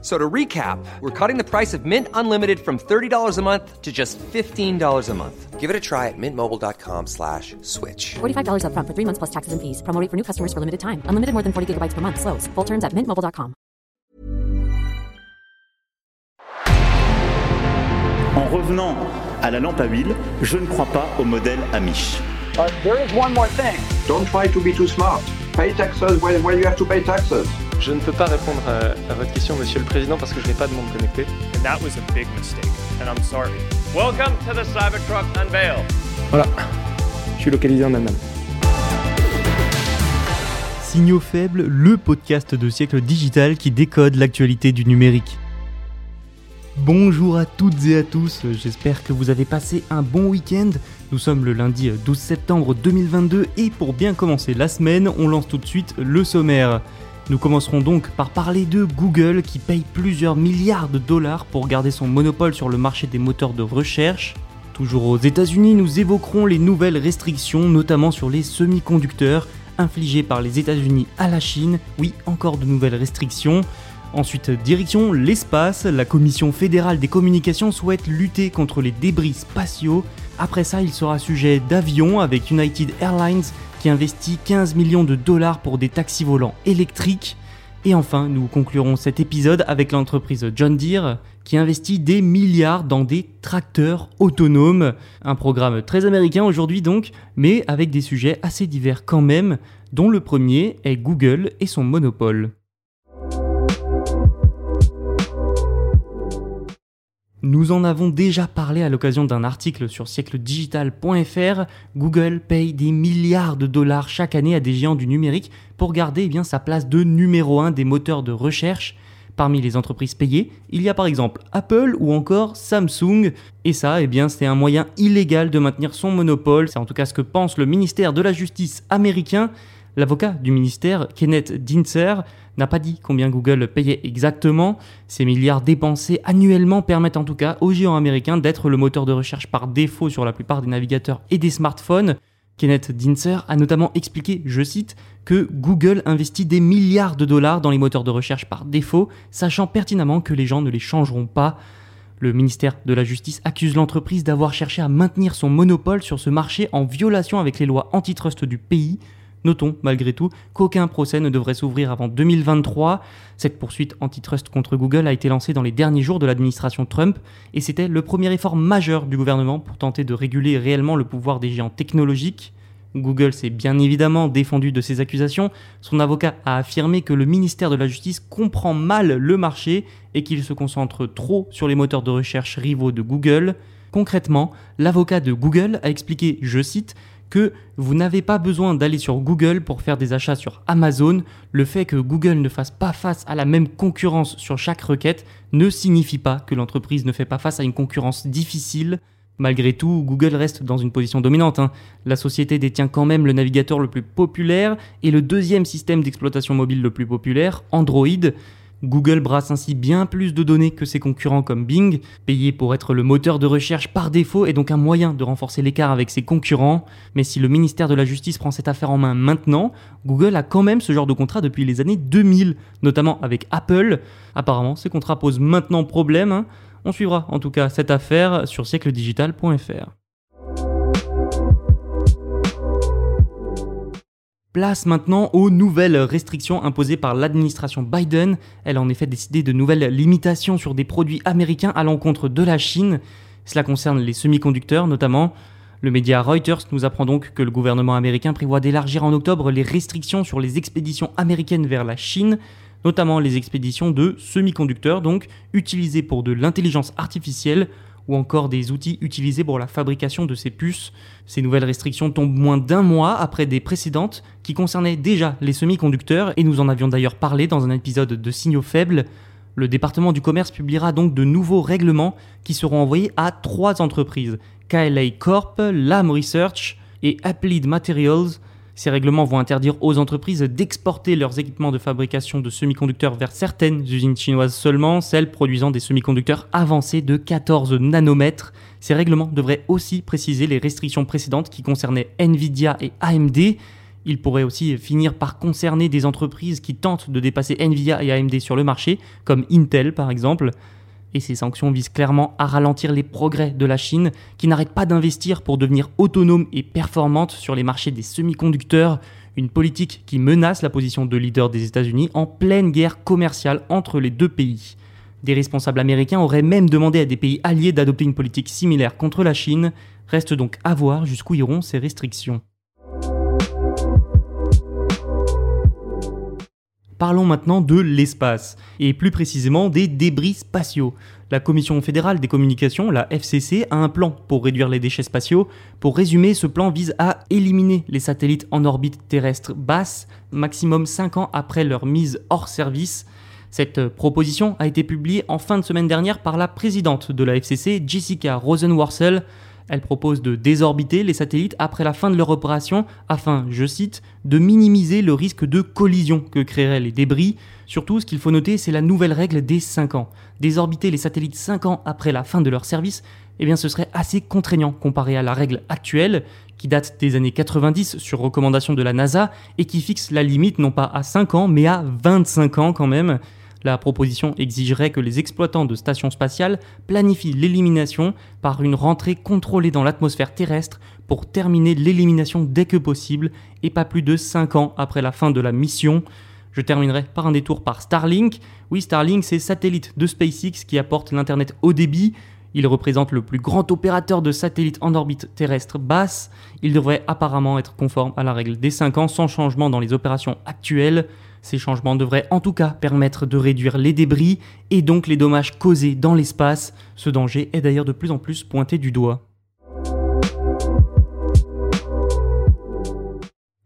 So to recap, we're cutting the price of Mint Unlimited from $30 a month to just $15 a month. Give it a try at mintmobile.com slash switch. $45 upfront for three months plus taxes and fees. Promo rate for new customers for limited time. Unlimited more than 40 gigabytes per month. Slows. Full terms at mintmobile.com. En revenant à la lampe à huile, je ne crois pas au modèle Amish. Uh, there is one more thing. Don't try to be too smart. Pay taxes when, when you have to pay taxes. Je ne peux pas répondre à, à, votre question, Monsieur le Président, parce que je n'ai pas de monde connecté. And that was a big mistake, and I'm sorry. Welcome to the Cybertruck Unveil. Voilà, je suis localisé en Allemagne. Signaux faibles, le podcast de siècle digital qui décode l'actualité du numérique. Bonjour à toutes et à tous, j'espère que vous avez passé un bon week-end. Nous sommes le lundi 12 septembre 2022 et pour bien commencer la semaine, on lance tout de suite le sommaire. Nous commencerons donc par parler de Google qui paye plusieurs milliards de dollars pour garder son monopole sur le marché des moteurs de recherche. Toujours aux États-Unis, nous évoquerons les nouvelles restrictions, notamment sur les semi-conducteurs, infligées par les États-Unis à la Chine. Oui, encore de nouvelles restrictions. Ensuite, direction l'espace. La Commission fédérale des communications souhaite lutter contre les débris spatiaux. Après ça, il sera sujet d'avion avec United Airlines qui investit 15 millions de dollars pour des taxis volants électriques. Et enfin, nous conclurons cet épisode avec l'entreprise John Deere qui investit des milliards dans des tracteurs autonomes. Un programme très américain aujourd'hui donc, mais avec des sujets assez divers quand même, dont le premier est Google et son monopole. Nous en avons déjà parlé à l'occasion d'un article sur siècledigital.fr. Google paye des milliards de dollars chaque année à des géants du numérique pour garder eh bien, sa place de numéro 1 des moteurs de recherche. Parmi les entreprises payées, il y a par exemple Apple ou encore Samsung. Et ça, eh c'est un moyen illégal de maintenir son monopole. C'est en tout cas ce que pense le ministère de la Justice américain. L'avocat du ministère, Kenneth Dinser, n'a pas dit combien Google payait exactement. Ces milliards dépensés annuellement permettent en tout cas aux géants américains d'être le moteur de recherche par défaut sur la plupart des navigateurs et des smartphones. Kenneth Dinser a notamment expliqué, je cite, que Google investit des milliards de dollars dans les moteurs de recherche par défaut, sachant pertinemment que les gens ne les changeront pas. Le ministère de la Justice accuse l'entreprise d'avoir cherché à maintenir son monopole sur ce marché en violation avec les lois antitrust du pays, Notons malgré tout qu'aucun procès ne devrait s'ouvrir avant 2023. Cette poursuite antitrust contre Google a été lancée dans les derniers jours de l'administration Trump et c'était le premier effort majeur du gouvernement pour tenter de réguler réellement le pouvoir des géants technologiques. Google s'est bien évidemment défendu de ces accusations. Son avocat a affirmé que le ministère de la Justice comprend mal le marché et qu'il se concentre trop sur les moteurs de recherche rivaux de Google. Concrètement, l'avocat de Google a expliqué, je cite, que vous n'avez pas besoin d'aller sur Google pour faire des achats sur Amazon. Le fait que Google ne fasse pas face à la même concurrence sur chaque requête ne signifie pas que l'entreprise ne fait pas face à une concurrence difficile. Malgré tout, Google reste dans une position dominante. Hein. La société détient quand même le navigateur le plus populaire et le deuxième système d'exploitation mobile le plus populaire, Android. Google brasse ainsi bien plus de données que ses concurrents comme Bing, payé pour être le moteur de recherche par défaut et donc un moyen de renforcer l'écart avec ses concurrents. Mais si le ministère de la Justice prend cette affaire en main maintenant, Google a quand même ce genre de contrat depuis les années 2000, notamment avec Apple. Apparemment, ces contrats posent maintenant problème. Hein. On suivra en tout cas cette affaire sur siècledigital.fr. Place maintenant aux nouvelles restrictions imposées par l'administration Biden. Elle a en effet décidé de nouvelles limitations sur des produits américains à l'encontre de la Chine. Cela concerne les semi-conducteurs notamment. Le média Reuters nous apprend donc que le gouvernement américain prévoit d'élargir en octobre les restrictions sur les expéditions américaines vers la Chine, notamment les expéditions de semi-conducteurs, donc utilisés pour de l'intelligence artificielle ou encore des outils utilisés pour la fabrication de ces puces. Ces nouvelles restrictions tombent moins d'un mois après des précédentes qui concernaient déjà les semi-conducteurs et nous en avions d'ailleurs parlé dans un épisode de Signaux faibles. Le département du commerce publiera donc de nouveaux règlements qui seront envoyés à trois entreprises, KLA Corp, Lam Research et Applied Materials. Ces règlements vont interdire aux entreprises d'exporter leurs équipements de fabrication de semi-conducteurs vers certaines usines chinoises seulement, celles produisant des semi-conducteurs avancés de 14 nanomètres. Ces règlements devraient aussi préciser les restrictions précédentes qui concernaient Nvidia et AMD. Ils pourraient aussi finir par concerner des entreprises qui tentent de dépasser Nvidia et AMD sur le marché, comme Intel par exemple. Et ces sanctions visent clairement à ralentir les progrès de la Chine, qui n'arrête pas d'investir pour devenir autonome et performante sur les marchés des semi-conducteurs, une politique qui menace la position de leader des États-Unis en pleine guerre commerciale entre les deux pays. Des responsables américains auraient même demandé à des pays alliés d'adopter une politique similaire contre la Chine. Reste donc à voir jusqu'où iront ces restrictions. Parlons maintenant de l'espace, et plus précisément des débris spatiaux. La Commission fédérale des communications, la FCC, a un plan pour réduire les déchets spatiaux. Pour résumer, ce plan vise à éliminer les satellites en orbite terrestre basse, maximum 5 ans après leur mise hors service. Cette proposition a été publiée en fin de semaine dernière par la présidente de la FCC, Jessica Rosenworcel. Elle propose de désorbiter les satellites après la fin de leur opération afin, je cite, de minimiser le risque de collision que créeraient les débris. Surtout, ce qu'il faut noter, c'est la nouvelle règle des 5 ans. Désorbiter les satellites 5 ans après la fin de leur service, eh ce serait assez contraignant comparé à la règle actuelle qui date des années 90 sur recommandation de la NASA et qui fixe la limite non pas à 5 ans mais à 25 ans quand même. La proposition exigerait que les exploitants de stations spatiales planifient l'élimination par une rentrée contrôlée dans l'atmosphère terrestre pour terminer l'élimination dès que possible et pas plus de 5 ans après la fin de la mission. Je terminerai par un détour par Starlink. Oui, Starlink, c'est satellite de SpaceX qui apporte l'Internet haut débit. Il représente le plus grand opérateur de satellites en orbite terrestre basse. Il devrait apparemment être conforme à la règle des 5 ans sans changement dans les opérations actuelles. Ces changements devraient en tout cas permettre de réduire les débris et donc les dommages causés dans l'espace. Ce danger est d'ailleurs de plus en plus pointé du doigt.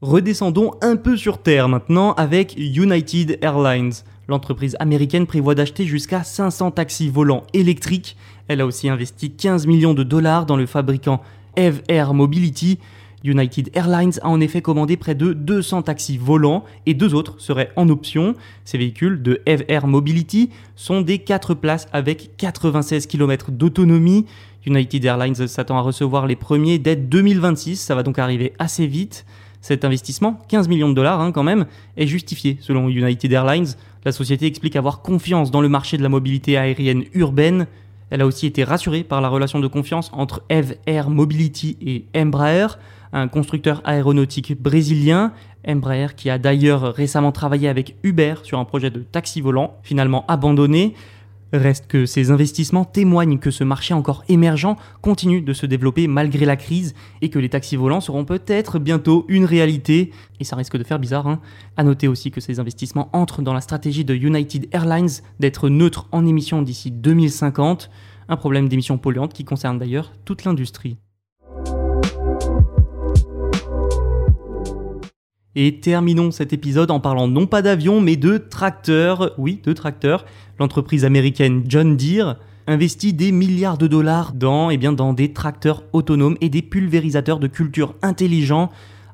Redescendons un peu sur Terre maintenant avec United Airlines. L'entreprise américaine prévoit d'acheter jusqu'à 500 taxis volants électriques. Elle a aussi investi 15 millions de dollars dans le fabricant Eve Air Mobility, United Airlines a en effet commandé près de 200 taxis volants et deux autres seraient en option. Ces véhicules de Air Mobility sont des 4 places avec 96 km d'autonomie. United Airlines s'attend à recevoir les premiers dès 2026, ça va donc arriver assez vite. Cet investissement, 15 millions de dollars hein, quand même, est justifié selon United Airlines. La société explique avoir confiance dans le marché de la mobilité aérienne urbaine. Elle a aussi été rassurée par la relation de confiance entre Mobility et Embraer un constructeur aéronautique brésilien, Embraer, qui a d'ailleurs récemment travaillé avec Uber sur un projet de taxi volant, finalement abandonné. Reste que ces investissements témoignent que ce marché encore émergent continue de se développer malgré la crise et que les taxis volants seront peut-être bientôt une réalité. Et ça risque de faire bizarre. Hein. À noter aussi que ces investissements entrent dans la stratégie de United Airlines d'être neutre en émissions d'ici 2050, un problème d'émissions polluantes qui concerne d'ailleurs toute l'industrie. Et terminons cet épisode en parlant non pas d'avion, mais de tracteurs. Oui, de tracteurs. L'entreprise américaine John Deere investit des milliards de dollars dans, eh bien, dans des tracteurs autonomes et des pulvérisateurs de culture intelligents.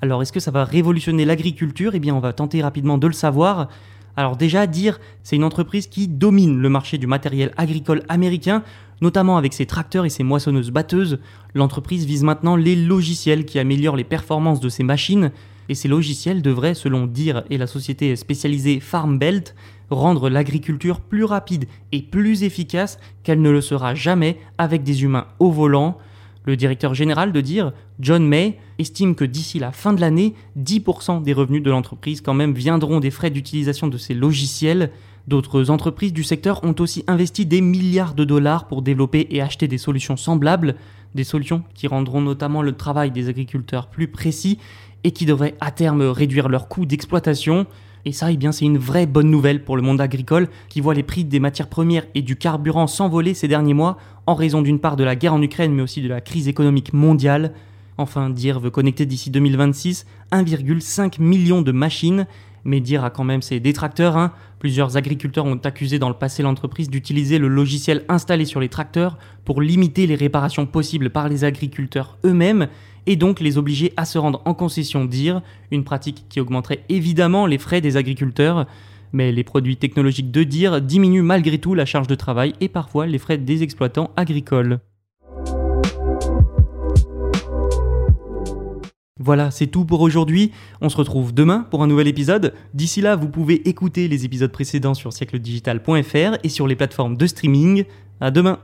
Alors, est-ce que ça va révolutionner l'agriculture? Eh bien, on va tenter rapidement de le savoir. Alors déjà, Deere, c'est une entreprise qui domine le marché du matériel agricole américain, notamment avec ses tracteurs et ses moissonneuses batteuses. L'entreprise vise maintenant les logiciels qui améliorent les performances de ses machines et ces logiciels devraient, selon DIR et la société spécialisée Farmbelt, rendre l'agriculture plus rapide et plus efficace qu'elle ne le sera jamais avec des humains au volant. Le directeur général de DIR, John May, estime que d'ici la fin de l'année, 10% des revenus de l'entreprise quand même viendront des frais d'utilisation de ces logiciels. D'autres entreprises du secteur ont aussi investi des milliards de dollars pour développer et acheter des solutions semblables, des solutions qui rendront notamment le travail des agriculteurs plus précis et qui devraient à terme réduire leurs coûts d'exploitation. Et ça, eh bien, c'est une vraie bonne nouvelle pour le monde agricole qui voit les prix des matières premières et du carburant s'envoler ces derniers mois en raison d'une part de la guerre en Ukraine mais aussi de la crise économique mondiale. Enfin, DIR veut connecter d'ici 2026 1,5 million de machines. Mais dire a quand même ses détracteurs. Hein. Plusieurs agriculteurs ont accusé dans le passé l'entreprise d'utiliser le logiciel installé sur les tracteurs pour limiter les réparations possibles par les agriculteurs eux-mêmes et donc les obliger à se rendre en concession dire, une pratique qui augmenterait évidemment les frais des agriculteurs. Mais les produits technologiques de dire diminuent malgré tout la charge de travail et parfois les frais des exploitants agricoles. Voilà, c'est tout pour aujourd'hui. On se retrouve demain pour un nouvel épisode. D'ici là, vous pouvez écouter les épisodes précédents sur siècledigital.fr et sur les plateformes de streaming. À demain!